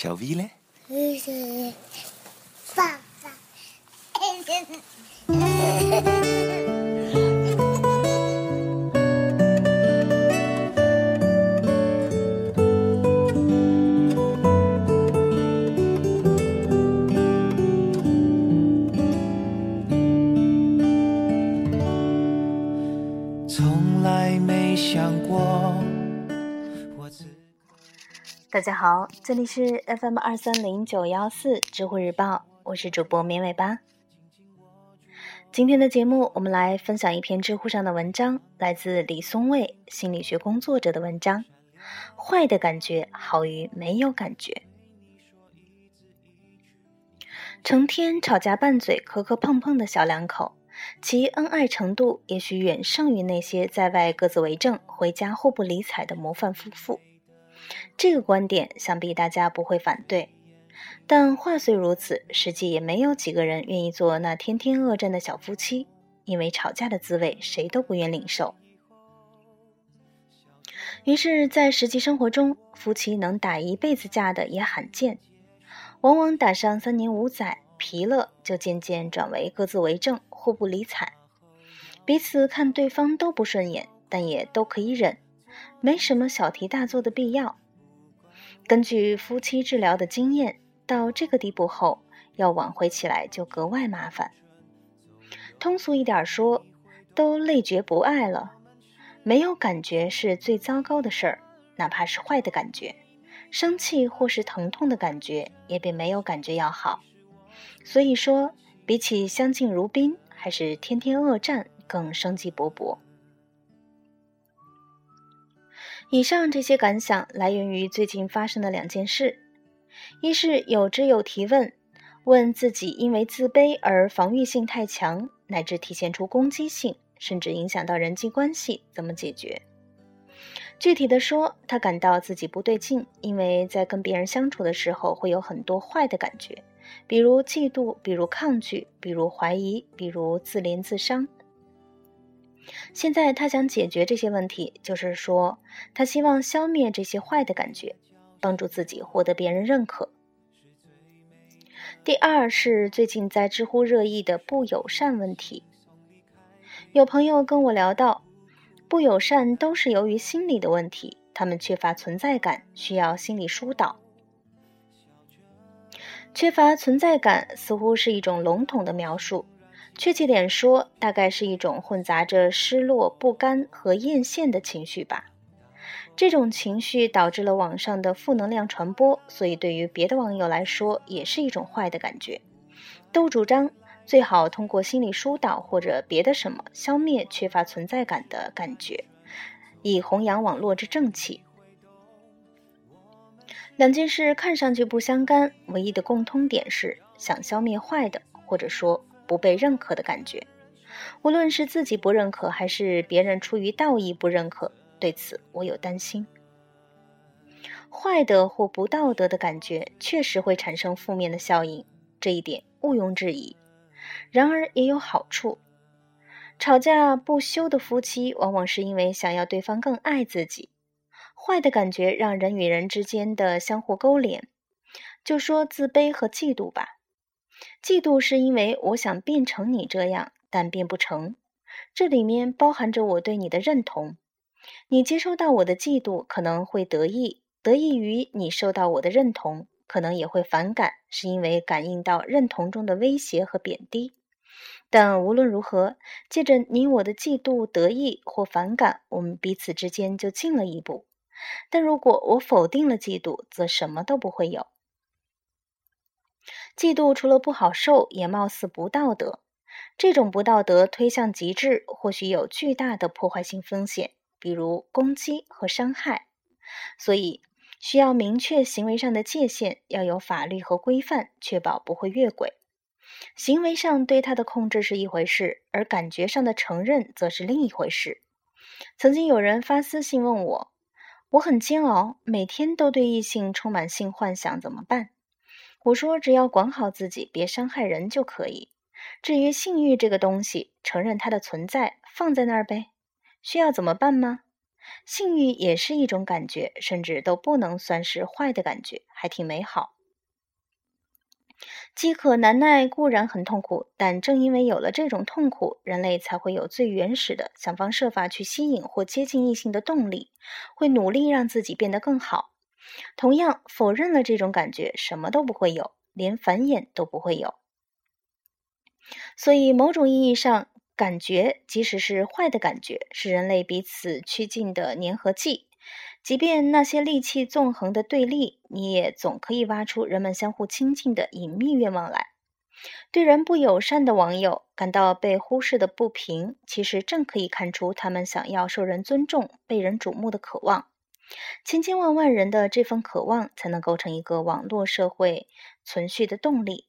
小 V 嘞？爸爸。从来没想过。大家好，这里是 FM 二三零九幺四知乎日报，我是主播绵尾巴。今天的节目，我们来分享一篇知乎上的文章，来自李松蔚心理学工作者的文章。坏的感觉好于没有感觉。成天吵架拌嘴、磕磕碰碰的小两口。其恩爱程度也许远胜于那些在外各自为政、回家互不理睬的模范夫妇。这个观点想必大家不会反对。但话虽如此，实际也没有几个人愿意做那天天恶战的小夫妻，因为吵架的滋味谁都不愿领受。于是，在实际生活中，夫妻能打一辈子架的也罕见，往往打上三年五载。疲了，就渐渐转为各自为政，互不理睬，彼此看对方都不顺眼，但也都可以忍，没什么小题大做的必要。根据夫妻治疗的经验，到这个地步后，要挽回起来就格外麻烦。通俗一点说，都累觉不爱了，没有感觉是最糟糕的事儿，哪怕是坏的感觉，生气或是疼痛的感觉，也比没有感觉要好。所以说，比起相敬如宾，还是天天恶战更生机勃勃。以上这些感想来源于最近发生的两件事：一是有知友提问，问自己因为自卑而防御性太强，乃至体现出攻击性，甚至影响到人际关系，怎么解决？具体的说，他感到自己不对劲，因为在跟别人相处的时候，会有很多坏的感觉。比如嫉妒，比如抗拒，比如怀疑，比如自怜自伤。现在他想解决这些问题，就是说，他希望消灭这些坏的感觉，帮助自己获得别人认可。第二是最近在知乎热议的不友善问题。有朋友跟我聊到，不友善都是由于心理的问题，他们缺乏存在感，需要心理疏导。缺乏存在感似乎是一种笼统的描述，确切点说，大概是一种混杂着失落、不甘和艳羡的情绪吧。这种情绪导致了网上的负能量传播，所以对于别的网友来说，也是一种坏的感觉。都主张最好通过心理疏导或者别的什么消灭缺乏存在感的感觉，以弘扬网络之正气。两件事看上去不相干，唯一的共通点是想消灭坏的，或者说不被认可的感觉。无论是自己不认可，还是别人出于道义不认可，对此我有担心。坏的或不道德的感觉确实会产生负面的效应，这一点毋庸置疑。然而也有好处。吵架不休的夫妻，往往是因为想要对方更爱自己。坏的感觉让人与人之间的相互勾连，就说自卑和嫉妒吧。嫉妒是因为我想变成你这样，但变不成，这里面包含着我对你的认同。你接收到我的嫉妒，可能会得意，得意于你受到我的认同，可能也会反感，是因为感应到认同中的威胁和贬低。但无论如何，借着你我的嫉妒、得意或反感，我们彼此之间就近了一步。但如果我否定了嫉妒，则什么都不会有。嫉妒除了不好受，也貌似不道德。这种不道德推向极致，或许有巨大的破坏性风险，比如攻击和伤害。所以，需要明确行为上的界限，要有法律和规范，确保不会越轨。行为上对他的控制是一回事，而感觉上的承认则是另一回事。曾经有人发私信问我。我很煎熬，每天都对异性充满性幻想，怎么办？我说，只要管好自己，别伤害人就可以。至于性欲这个东西，承认它的存在，放在那儿呗。需要怎么办吗？性欲也是一种感觉，甚至都不能算是坏的感觉，还挺美好。饥渴难耐固然很痛苦，但正因为有了这种痛苦，人类才会有最原始的想方设法去吸引或接近异性的动力，会努力让自己变得更好。同样，否认了这种感觉，什么都不会有，连繁衍都不会有。所以，某种意义上，感觉即使是坏的感觉，是人类彼此趋近的粘合剂。即便那些戾气纵横的对立，你也总可以挖出人们相互亲近的隐秘愿望来。对人不友善的网友感到被忽视的不平，其实正可以看出他们想要受人尊重、被人瞩目的渴望。千千万万人的这份渴望，才能构成一个网络社会存续的动力。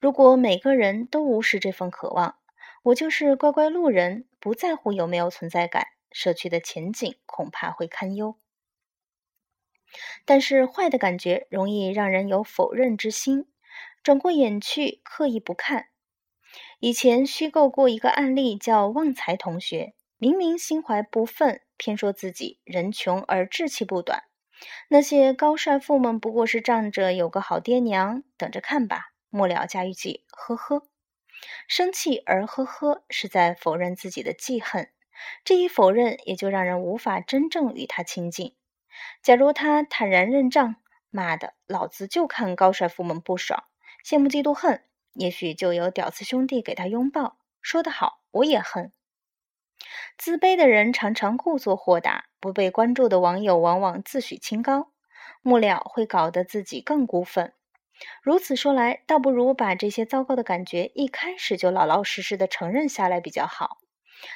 如果每个人都无视这份渴望，我就是乖乖路人，不在乎有没有存在感，社区的前景恐怕会堪忧。但是坏的感觉容易让人有否认之心，转过眼去，刻意不看。以前虚构过一个案例，叫旺财同学，明明心怀不忿，偏说自己人穷而志气不短。那些高帅富们不过是仗着有个好爹娘，等着看吧。末了加一句呵呵，生气而呵呵，是在否认自己的记恨。这一否认，也就让人无法真正与他亲近。假如他坦然认账，妈的，老子就看高帅富们不爽，羡慕嫉妒恨，也许就有屌丝兄弟给他拥抱。说得好，我也恨。自卑的人常常故作豁达，不被关注的网友往往自诩清高，末了会搞得自己更孤愤。如此说来，倒不如把这些糟糕的感觉一开始就老老实实的承认下来比较好。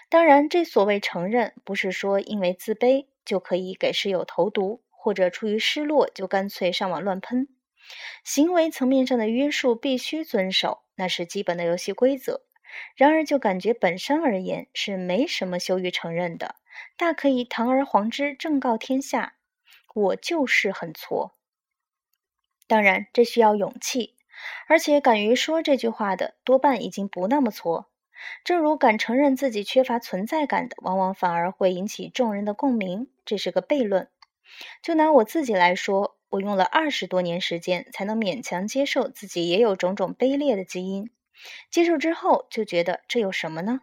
当然，这所谓承认，不是说因为自卑就可以给室友投毒，或者出于失落就干脆上网乱喷。行为层面上的约束必须遵守，那是基本的游戏规则。然而，就感觉本身而言，是没什么羞于承认的，大可以堂而皇之正告天下：我就是很挫。当然，这需要勇气，而且敢于说这句话的，多半已经不那么挫。正如敢承认自己缺乏存在感的，往往反而会引起众人的共鸣，这是个悖论。就拿我自己来说，我用了二十多年时间，才能勉强接受自己也有种种卑劣的基因。接受之后，就觉得这有什么呢？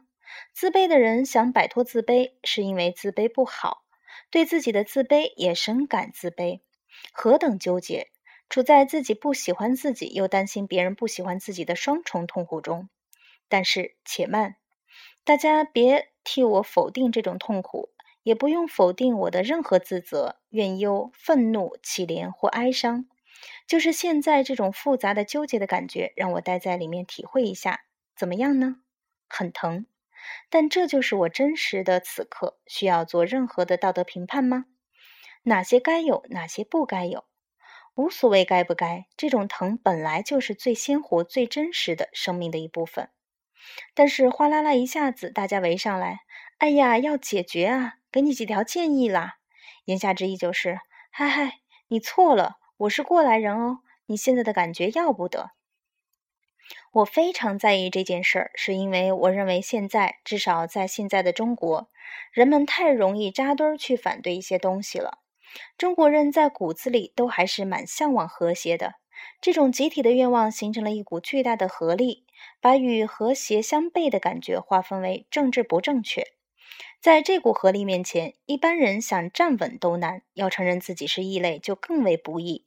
自卑的人想摆脱自卑，是因为自卑不好，对自己的自卑也深感自卑，何等纠结！处在自己不喜欢自己，又担心别人不喜欢自己的双重痛苦中。但是且慢，大家别替我否定这种痛苦，也不用否定我的任何自责、怨忧、愤怒、乞怜或哀伤。就是现在这种复杂的纠结的感觉，让我待在里面体会一下，怎么样呢？很疼，但这就是我真实的此刻。需要做任何的道德评判吗？哪些该有，哪些不该有？无所谓该不该，这种疼本来就是最鲜活、最真实的生命的一部分。但是哗啦啦一下子，大家围上来，哎呀，要解决啊，给你几条建议啦。言下之意就是，嗨嗨，你错了，我是过来人哦，你现在的感觉要不得。我非常在意这件事儿，是因为我认为现在，至少在现在的中国，人们太容易扎堆儿去反对一些东西了。中国人在骨子里都还是蛮向往和谐的，这种集体的愿望形成了一股巨大的合力，把与和谐相悖的感觉划分为政治不正确。在这股合力面前，一般人想站稳都难，要承认自己是异类就更为不易。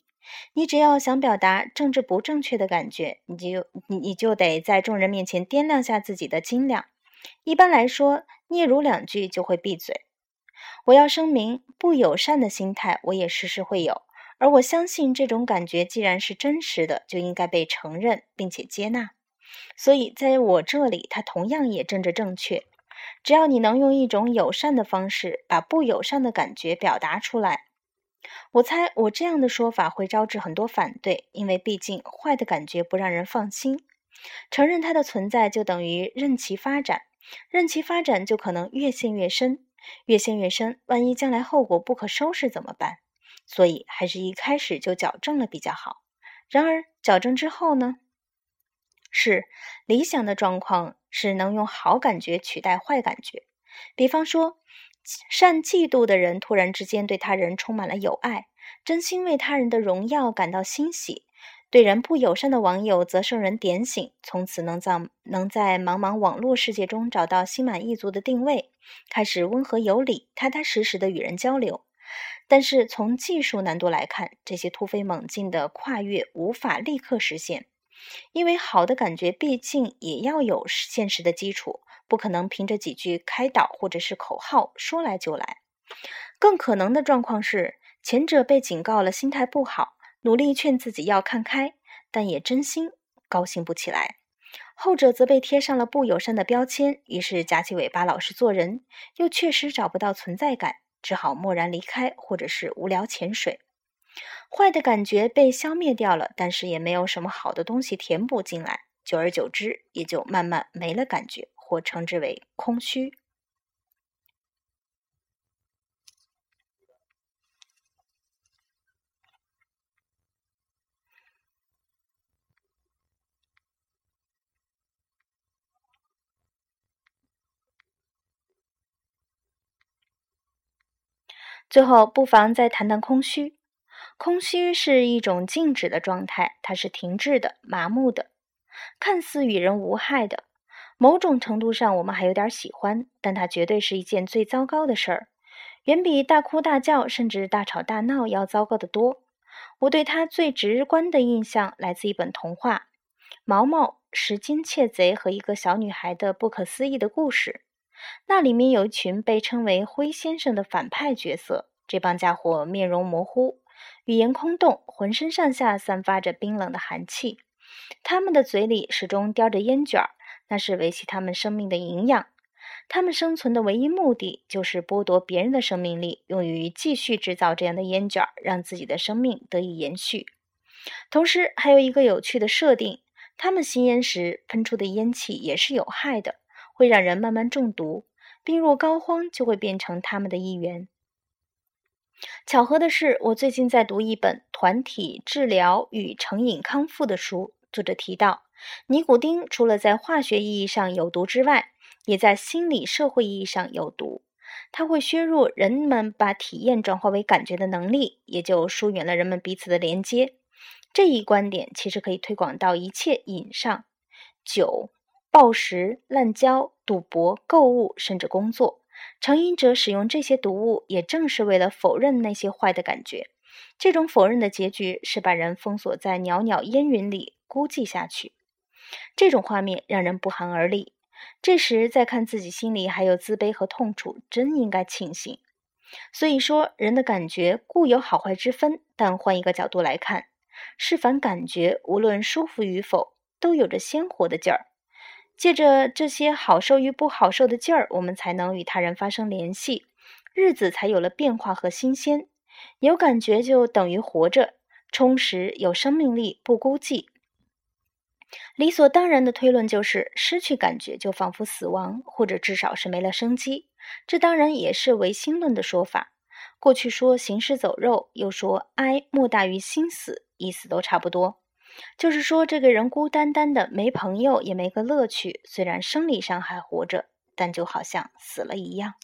你只要想表达政治不正确的感觉，你就你你就得在众人面前掂量下自己的斤两。一般来说，嗫嚅两句就会闭嘴。我要声明，不友善的心态我也时时会有，而我相信这种感觉既然是真实的，就应该被承认并且接纳。所以在我这里，它同样也政治正确。只要你能用一种友善的方式把不友善的感觉表达出来，我猜我这样的说法会招致很多反对，因为毕竟坏的感觉不让人放心。承认它的存在就等于任其发展，任其发展就可能越陷越深。越陷越深，万一将来后果不可收拾怎么办？所以还是一开始就矫正了比较好。然而矫正之后呢？是理想的状况是能用好感觉取代坏感觉。比方说，善嫉妒的人突然之间对他人充满了友爱，真心为他人的荣耀感到欣喜；对人不友善的网友则受人点醒，从此能在能在茫茫网络世界中找到心满意足的定位，开始温和有礼、踏踏实实的与人交流。但是从技术难度来看，这些突飞猛进的跨越无法立刻实现，因为好的感觉毕竟也要有现实的基础，不可能凭着几句开导或者是口号说来就来。更可能的状况是，前者被警告了心态不好，努力劝自己要看开，但也真心高兴不起来；后者则被贴上了不友善的标签，于是夹起尾巴老实做人，又确实找不到存在感。只好默然离开，或者是无聊潜水。坏的感觉被消灭掉了，但是也没有什么好的东西填补进来，久而久之，也就慢慢没了感觉，或称之为空虚。最后，不妨再谈谈空虚。空虚是一种静止的状态，它是停滞的、麻木的，看似与人无害的。某种程度上，我们还有点喜欢，但它绝对是一件最糟糕的事儿，远比大哭大叫甚至大吵大闹要糟糕得多。我对它最直观的印象来自一本童话《毛毛、拾金窃贼和一个小女孩的不可思议的故事》。那里面有一群被称为灰先生的反派角色，这帮家伙面容模糊，语言空洞，浑身上下散发着冰冷的寒气。他们的嘴里始终叼着烟卷儿，那是维系他们生命的营养。他们生存的唯一目的就是剥夺别人的生命力，用于继续制造这样的烟卷儿，让自己的生命得以延续。同时，还有一个有趣的设定：他们吸烟时喷出的烟气也是有害的。会让人慢慢中毒，病入膏肓就会变成他们的一员。巧合的是，我最近在读一本《团体治疗与成瘾康复》的书，作者提到，尼古丁除了在化学意义上有毒之外，也在心理社会意义上有毒。它会削弱人们把体验转化为感觉的能力，也就疏远了人们彼此的连接。这一观点其实可以推广到一切瘾上，酒。暴食、滥交、赌博、购物，甚至工作，成瘾者使用这些毒物，也正是为了否认那些坏的感觉。这种否认的结局是把人封锁在袅袅烟云里，孤寂下去。这种画面让人不寒而栗。这时再看自己心里还有自卑和痛楚，真应该庆幸。所以说，人的感觉固有好坏之分，但换一个角度来看，是凡感觉，无论舒服与否，都有着鲜活的劲儿。借着这些好受与不好受的劲儿，我们才能与他人发生联系，日子才有了变化和新鲜。有感觉就等于活着，充实有生命力，不孤寂。理所当然的推论就是，失去感觉就仿佛死亡，或者至少是没了生机。这当然也是唯心论的说法。过去说行尸走肉，又说哀莫大于心死，意思都差不多。就是说，这个人孤单单的，没朋友，也没个乐趣。虽然生理上还活着，但就好像死了一样。